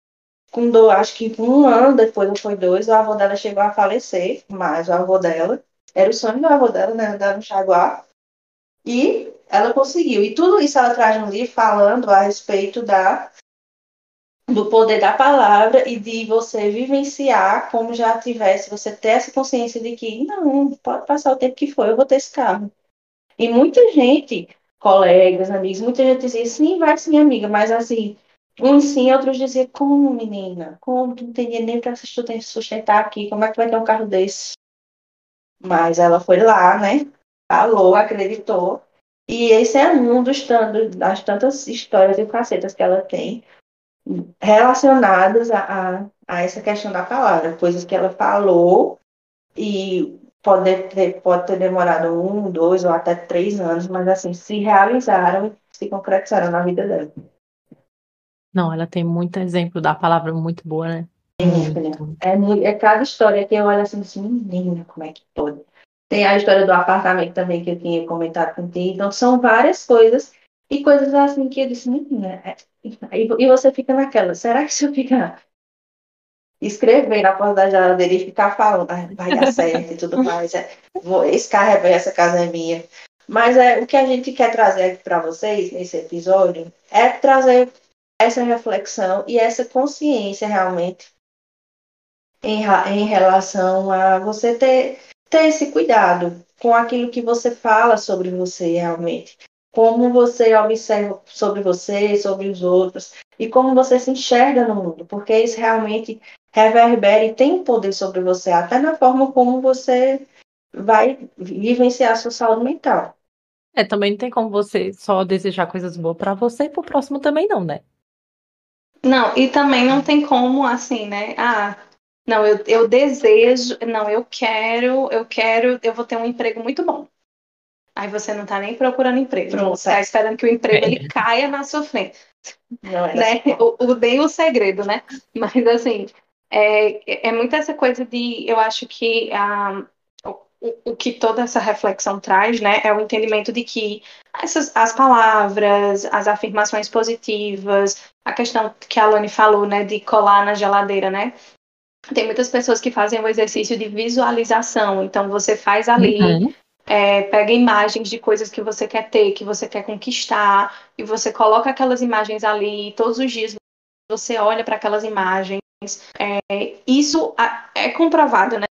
com do, acho que um ano depois, ou foi dois, o avô dela chegou a falecer, mas o avô dela, era o sonho do avô dela, né, andar no Jaguar, e ela conseguiu. E tudo isso ela traz no livro falando a respeito da do poder da palavra e de você vivenciar como já tivesse, você ter essa consciência de que não, pode passar o tempo que for, eu vou ter esse carro. E muita gente, colegas, amigos, muita gente dizia, sim, vai sim, amiga, mas assim, uns sim, outros diziam, como, menina? Como? Tu não tem dinheiro nem para sustentar aqui, como é que vai ter um carro desse? Mas ela foi lá, né? Falou, acreditou. E esse é um dos tantos, das tantas histórias e facetas que ela tem relacionadas a, a, a essa questão da palavra, coisas que ela falou e pode ter, pode ter demorado um, dois ou até três anos, mas assim, se realizaram e se concretizaram na vida dela. Não, ela tem muito exemplo da palavra muito boa, né? É, é, é cada história que eu olho assim, assim, menina, como é que pode? Tem a história do apartamento também que eu tinha comentado contigo. Então, são várias coisas e coisas assim que eu disse, menina, é... e você fica naquela, será que se eu ficar escrever na porta da geladeira e ficar falando, ah, vai dar certo e tudo mais, é, vou, esse carro é essa casa é minha. Mas é, o que a gente quer trazer aqui para vocês nesse episódio é trazer essa reflexão e essa consciência realmente em, em relação a você ter, ter esse cuidado com aquilo que você fala sobre você realmente. Como você observa sobre você, sobre os outros, e como você se enxerga no mundo, porque isso realmente reverbera e tem poder sobre você, até na forma como você vai vivenciar a sua saúde mental. É, também não tem como você só desejar coisas boas para você e para o próximo também não, né? Não, e também não tem como, assim, né? Ah, não, eu, eu desejo, não, eu quero, eu quero, eu vou ter um emprego muito bom. Aí você não tá nem procurando emprego. Pronto. Você tá esperando que o emprego é. ele caia na sua frente. Não é né? O, o, bem o segredo, né? Mas assim, é, é muito essa coisa de, eu acho que a, o, que toda essa reflexão traz, né, é o entendimento de que essas, as palavras, as afirmações positivas, a questão que a Alane falou, né, de colar na geladeira, né, tem muitas pessoas que fazem o exercício de visualização, então você faz ali, uhum. é, pega imagens de coisas que você quer ter, que você quer conquistar, e você coloca aquelas imagens ali, e todos os dias você olha para aquelas imagens. É, isso é comprovado, né?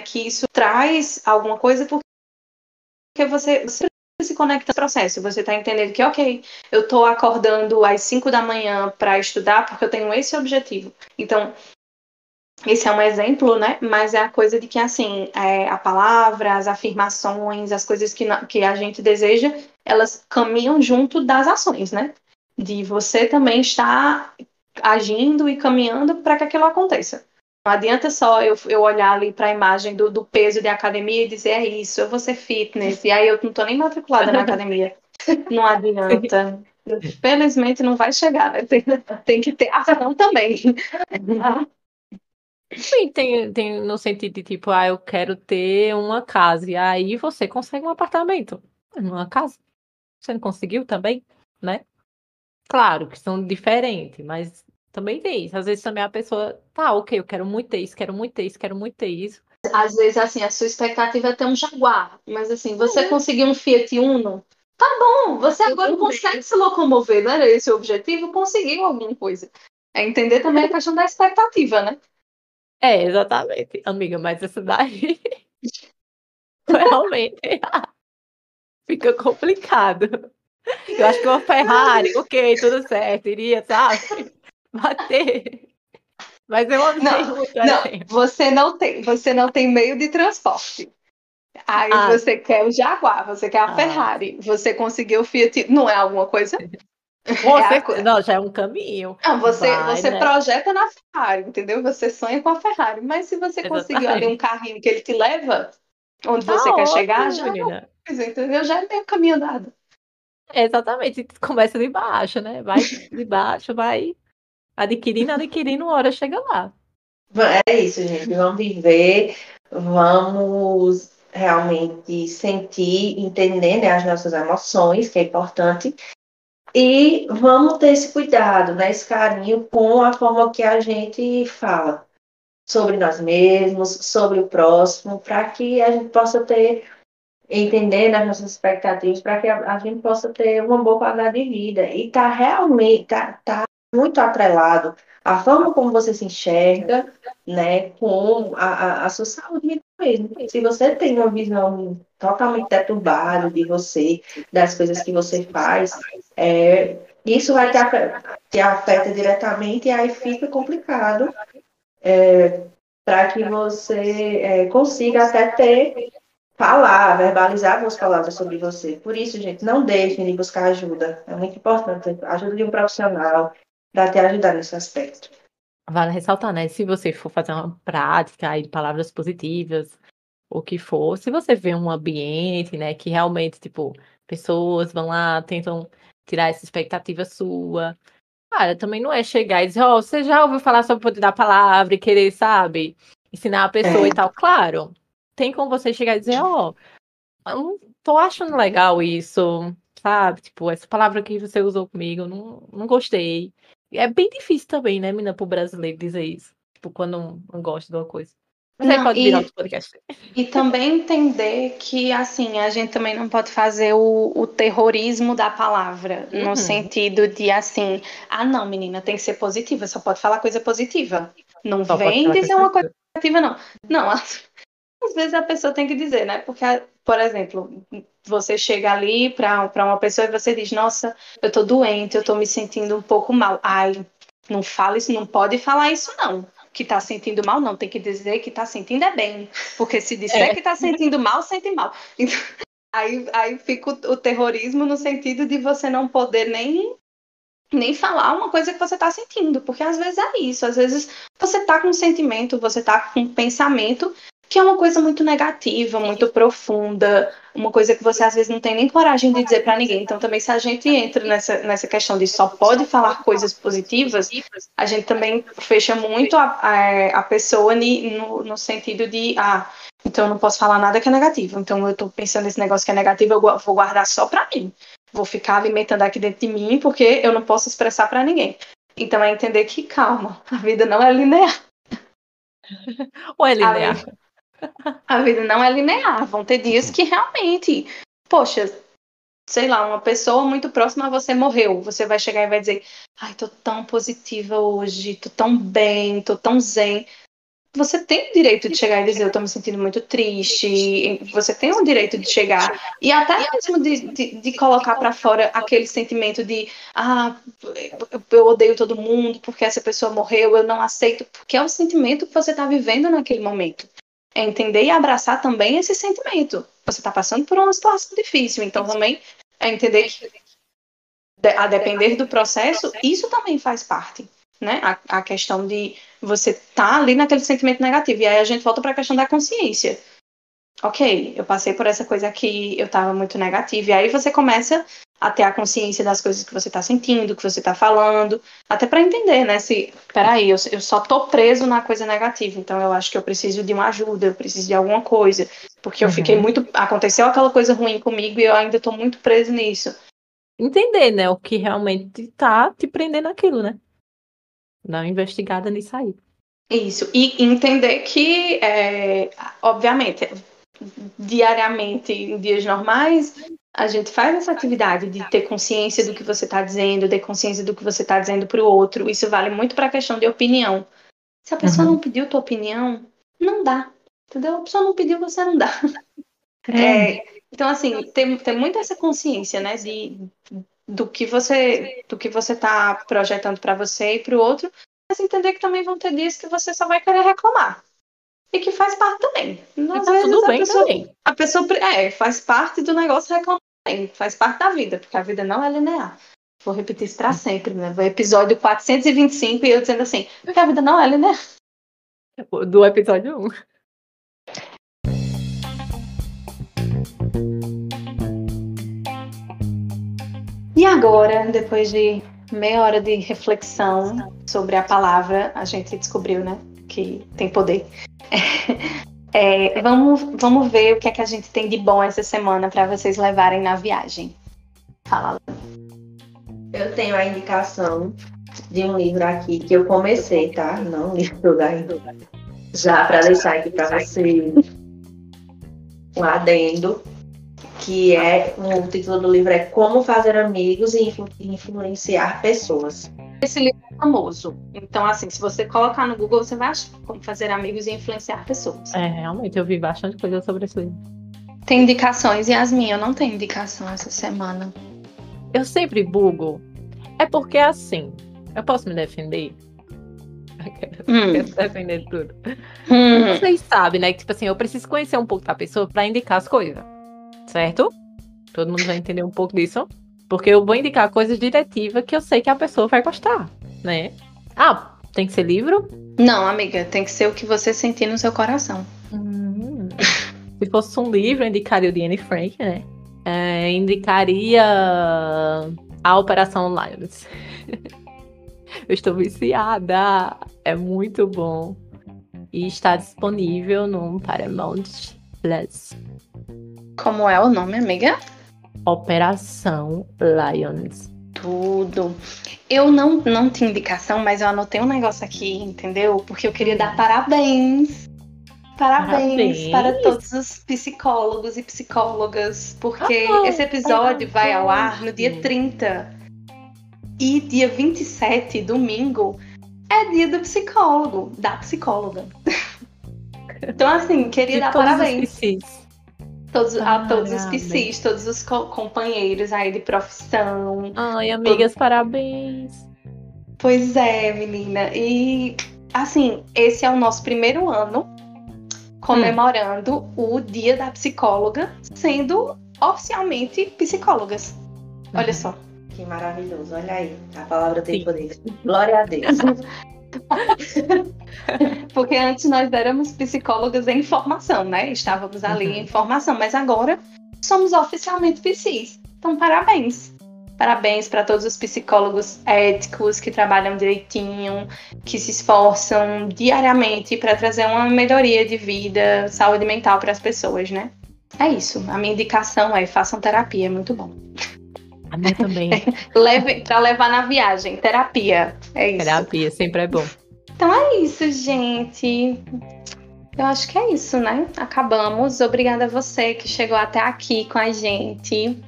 Que isso traz alguma coisa porque você, você se conecta ao processo. Você está entendendo que, ok, eu estou acordando às 5 da manhã para estudar porque eu tenho esse objetivo. Então, esse é um exemplo, né? Mas é a coisa de que, assim, é, a palavra, as afirmações, as coisas que, que a gente deseja, elas caminham junto das ações, né? De você também estar agindo e caminhando para que aquilo aconteça. Não adianta só eu, eu olhar ali para a imagem do, do, peso de academia e dizer é isso, eu vou ser fitness, e aí eu não estou nem matriculada na academia. Não adianta. Felizmente não vai chegar, né? Tem, tem que ter ação também. Sim, tem, tem no sentido de tipo, ah, eu quero ter uma casa, e aí você consegue um apartamento numa casa. Você não conseguiu também, né? Claro que são diferentes, mas também tem isso. Às vezes também a pessoa, tá, ok, eu quero muito ter isso, quero muito ter isso, quero muito ter isso. às vezes, assim, a sua expectativa é ter um Jaguar, mas assim, você uhum. conseguir um Fiat Uno, tá bom, você agora consegue se locomover, não era esse o objetivo? Conseguiu alguma coisa. É entender também a questão da expectativa, né? É, exatamente, amiga, mas isso daí realmente fica complicado. Eu acho que uma Ferrari, ok, tudo certo, iria, sabe? Bater. Mas eu amei não, muito não, você não tem, você não tem meio de transporte. Aí ah. você quer o Jaguar, você quer a ah. Ferrari, você conseguiu o Fiat, não é alguma coisa? Você, é não, já é um caminho. Não, você, Vai, você né? projeta na Ferrari, entendeu? Você sonha com a Ferrari. Mas se você Exatamente. conseguiu ali um carrinho que ele te leva onde tá você ótimo, quer chegar, já, é coisa, entendeu? já é meio caminho andado. Exatamente, começa de baixo, né? Vai de baixo, vai adquirindo, adquirindo, hora chega lá. É isso, gente. Vamos viver, vamos realmente sentir, entender né, as nossas emoções, que é importante, e vamos ter esse cuidado, né, esse carinho com a forma que a gente fala sobre nós mesmos, sobre o próximo, para que a gente possa ter, entender as nossas expectativas, para que a, a, gente possa ter uma boa qualidade de vida. E tá realmente, tá, tá muito atrelado a forma como você se enxerga, né, com a, a, a sua saúde mesmo. Se você tem uma visão totalmente deturbada de você, das coisas que você faz, é, isso vai te afetar, te afeta diretamente e aí fica complicado é, para que você é, consiga até ter, falar, verbalizar algumas palavras sobre você. Por isso, gente, não deixem de buscar ajuda. É muito importante. Ajuda de um profissional para te ajudar nesse aspecto. Vale ressaltar, né? Se você for fazer uma prática aí de palavras positivas, o que for, se você vê um ambiente, né, que realmente, tipo, pessoas vão lá, tentam tirar essa expectativa sua, Cara, também não é chegar e dizer, ó, oh, você já ouviu falar sobre o poder da palavra e querer, sabe, ensinar a pessoa é. e tal. Claro, tem como você chegar e dizer, ó, oh, tô achando legal isso, sabe? Tipo, essa palavra que você usou comigo, não, não gostei. É bem difícil também, né, menina, pro brasileiro dizer isso. Tipo, quando não gosta de uma coisa. Mas não, aí pode virar e, outro podcast. E também entender que, assim, a gente também não pode fazer o, o terrorismo da palavra, uhum. no sentido de, assim, ah, não, menina, tem que ser positiva, só pode falar coisa positiva. Não só vem dizer uma coisa negativa, não. Não, às, vezes a pessoa tem que dizer, né? Porque, por exemplo, você chega ali para uma pessoa e você diz, nossa, eu tô doente, eu tô me sentindo um pouco mal. Ai, não fala isso, não pode falar isso, não que está sentindo mal, não, tem que dizer que está sentindo é bem. Porque se disser é. que está sentindo mal, sente mal. Então, aí, aí fica o, o, terrorismo no sentido de você não poder nem, nem falar uma coisa que você está sentindo. Porque às vezes é isso. Às vezes você está com um sentimento, você está com um pensamento que é uma coisa muito negativa, muito profunda, uma coisa que você às vezes não tem nem coragem de dizer para ninguém. Então, também, se a gente entra nessa, nessa questão de só pode falar coisas positivas, a gente também fecha muito a, a, a pessoa no, no sentido de, ah, então eu não posso falar nada que é negativo. Então, eu estou pensando nesse negócio que é negativo, eu vou guardar só para mim. Vou ficar alimentando aqui dentro de mim porque eu não posso expressar para ninguém. Então, é entender que, calma, a vida não é linear. Ou é linear? A vida não é linear. Vão ter dias que realmente, poxa, sei lá, uma pessoa muito próxima a você morreu. Você vai chegar e vai dizer: Ai, tô tão positiva hoje, tô tão bem, tô tão zen. Você tem o direito de chegar e dizer: Eu tô me sentindo muito triste. Você tem o direito de chegar. E até mesmo de, de, de colocar para fora aquele sentimento de: Ah, eu odeio todo mundo porque essa pessoa morreu, eu não aceito. Porque é o sentimento que você está vivendo naquele momento é entender e abraçar também esse sentimento. Você está passando por uma situação difícil, então também é entender que, a depender do processo, isso também faz parte. Né? A, a questão de você estar tá ali naquele sentimento negativo. E aí a gente volta para a questão da consciência. Ok, eu passei por essa coisa aqui, eu estava muito negativa. E aí você começa a ter a consciência das coisas que você está sentindo, que você está falando, até para entender, né? Se, peraí, eu, eu só tô preso na coisa negativa, então eu acho que eu preciso de uma ajuda, eu preciso de alguma coisa, porque eu uhum. fiquei muito. Aconteceu aquela coisa ruim comigo e eu ainda tô muito preso nisso. Entender, né? O que realmente tá te prendendo aquilo, né? Dar uma investigada nisso aí. Isso, e entender que, é, obviamente, diariamente, em dias normais, a gente faz essa atividade de ter consciência do que você está dizendo, ter consciência do que você está dizendo para o outro. Isso vale muito para a questão de opinião. Se a pessoa uhum. não pediu tua opinião, não dá. Entendeu? A pessoa não pediu, você não dá. É. É, então, assim, tem, tem muito essa consciência, né, de, do que você do que você está projetando para você e para o outro, mas entender que também vão ter dias que você só vai querer reclamar e que faz parte também. Às tá tudo bem pessoa, também. A pessoa é, faz parte do negócio reclamar, faz parte da vida, porque a vida não é linear. Vou repetir isso para sempre, né? Episódio 425 e eu dizendo assim, porque a vida não é linear. Do episódio 1. E agora, depois de meia hora de reflexão sobre a palavra, a gente descobriu, né, que tem poder. É, vamos, vamos ver o que é que a gente tem de bom essa semana para vocês levarem na viagem. Fala. Eu tenho a indicação de um livro aqui que eu comecei, tá? Não li tudo ainda. Já para deixar aqui para vocês um adendo, que é o título do livro é Como Fazer Amigos e Influenciar Pessoas. Esse livro é famoso. Então, assim, se você colocar no Google, você vai achar como fazer amigos e influenciar pessoas. É, realmente, eu vi bastante coisa sobre esse livro. Tem indicações, Yasmin, eu não tenho indicação essa semana. Eu sempre bugo. É porque, assim, eu posso me defender? Hum. Quero defender tudo. Hum. Vocês sabem, né? Que, tipo assim, eu preciso conhecer um pouco da pessoa para indicar as coisas. Certo? Todo mundo vai entender um pouco disso. Porque eu vou indicar coisas diretivas que eu sei que a pessoa vai gostar, né? Ah, tem que ser livro? Não, amiga, tem que ser o que você sentir no seu coração. Hum. Se fosse um livro, eu indicaria o de Anne Frank, né? É, indicaria a Operação Lions. eu estou viciada. É muito bom. E está disponível no Paramount Plus. Como é o nome, amiga? Operação Lions. Tudo. Eu não, não tinha indicação, mas eu anotei um negócio aqui, entendeu? Porque eu queria dar parabéns. Parabéns, parabéns. para todos os psicólogos e psicólogas, porque ah, esse episódio vai ao ar no dia 30. E dia 27, domingo, é dia do psicólogo, da psicóloga. então, assim, queria dar parabéns todos, a todos os psis, todos os co companheiros aí de profissão. Ai, amigas, parabéns. Pois é, menina. E assim, esse é o nosso primeiro ano comemorando hum. o Dia da Psicóloga, sendo oficialmente psicólogas. Olha uhum. só. Que maravilhoso, olha aí. A palavra tem Sim. poder. Glória a Deus. Porque antes nós éramos psicólogas em formação, né? Estávamos ali uhum. em formação, mas agora somos oficialmente psis. Então, parabéns. Parabéns para todos os psicólogos éticos que trabalham direitinho, que se esforçam diariamente para trazer uma melhoria de vida, saúde mental para as pessoas, né? É isso. A minha indicação é façam terapia, é muito bom. A minha também. Leve, para levar na viagem, terapia. É isso. Terapia sempre é bom. Então é isso, gente. Eu acho que é isso, né? Acabamos. Obrigada a você que chegou até aqui com a gente.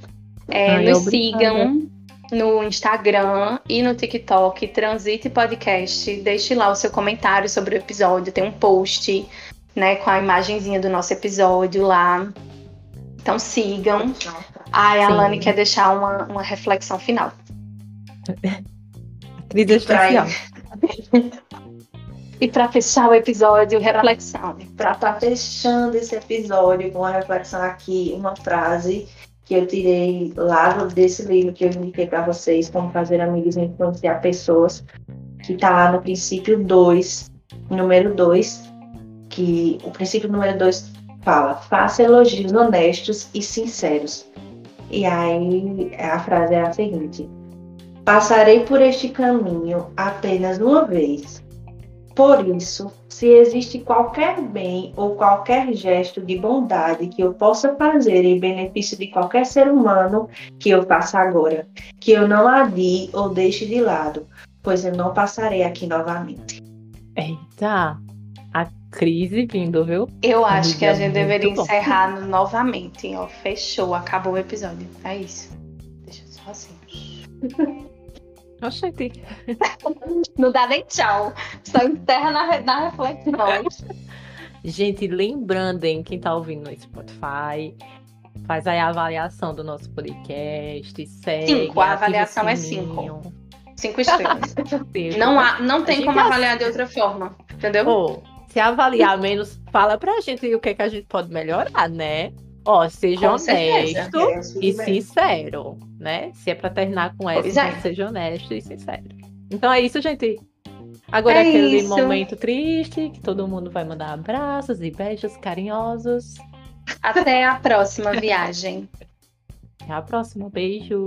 É, Ai, nos obrigada. sigam no Instagram e no TikTok, Transite Podcast. Deixe lá o seu comentário sobre o episódio. Tem um post, né, com a imagenzinha do nosso episódio lá. Então sigam. Ai, a Alane quer deixar uma, uma reflexão final. Crise especial. E para fechar o episódio, reflexão. Para estar tá fechando esse episódio com uma reflexão aqui, uma frase que eu tirei lá desse livro que eu indiquei para vocês, Como Fazer Amigos e Influenciar Pessoas, que está lá no princípio 2, número 2, que o princípio número 2 fala: faça elogios honestos e sinceros. E aí a frase é a seguinte: Passarei por este caminho apenas uma vez. Por isso, se existe qualquer bem ou qualquer gesto de bondade que eu possa fazer em benefício de qualquer ser humano, que eu faça agora, que eu não adie ou deixe de lado, pois eu não passarei aqui novamente. Eita, crise vindo, viu? Eu acho que a gente deveria bom. encerrar no- novamente. Ó, fechou, acabou o episódio. É isso. Deixa eu só assim. Oxente. Não dá nem tchau. Só enterra na, na reflexão. Gente, lembrando, hein, quem tá ouvindo no Spotify, faz aí a avaliação do nosso podcast, segue. Cinco, a avaliação é sininho. Cinco estrelas. Cinco. Não, há, não tem como avaliar de outra forma. Entendeu? Ô, se avaliar menos, fala pra gente o que, que a gente pode melhorar, né? Ó, seja Com certeza. honesto e sincero, né? Se é pra terminar com essa, é. então seja honesto e sincero. Então é isso, gente. Agora É é aquele isso. momento triste que todo mundo vai mandar abraços e beijos carinhosos. Até a próxima viagem. Até a próxima. Beijo.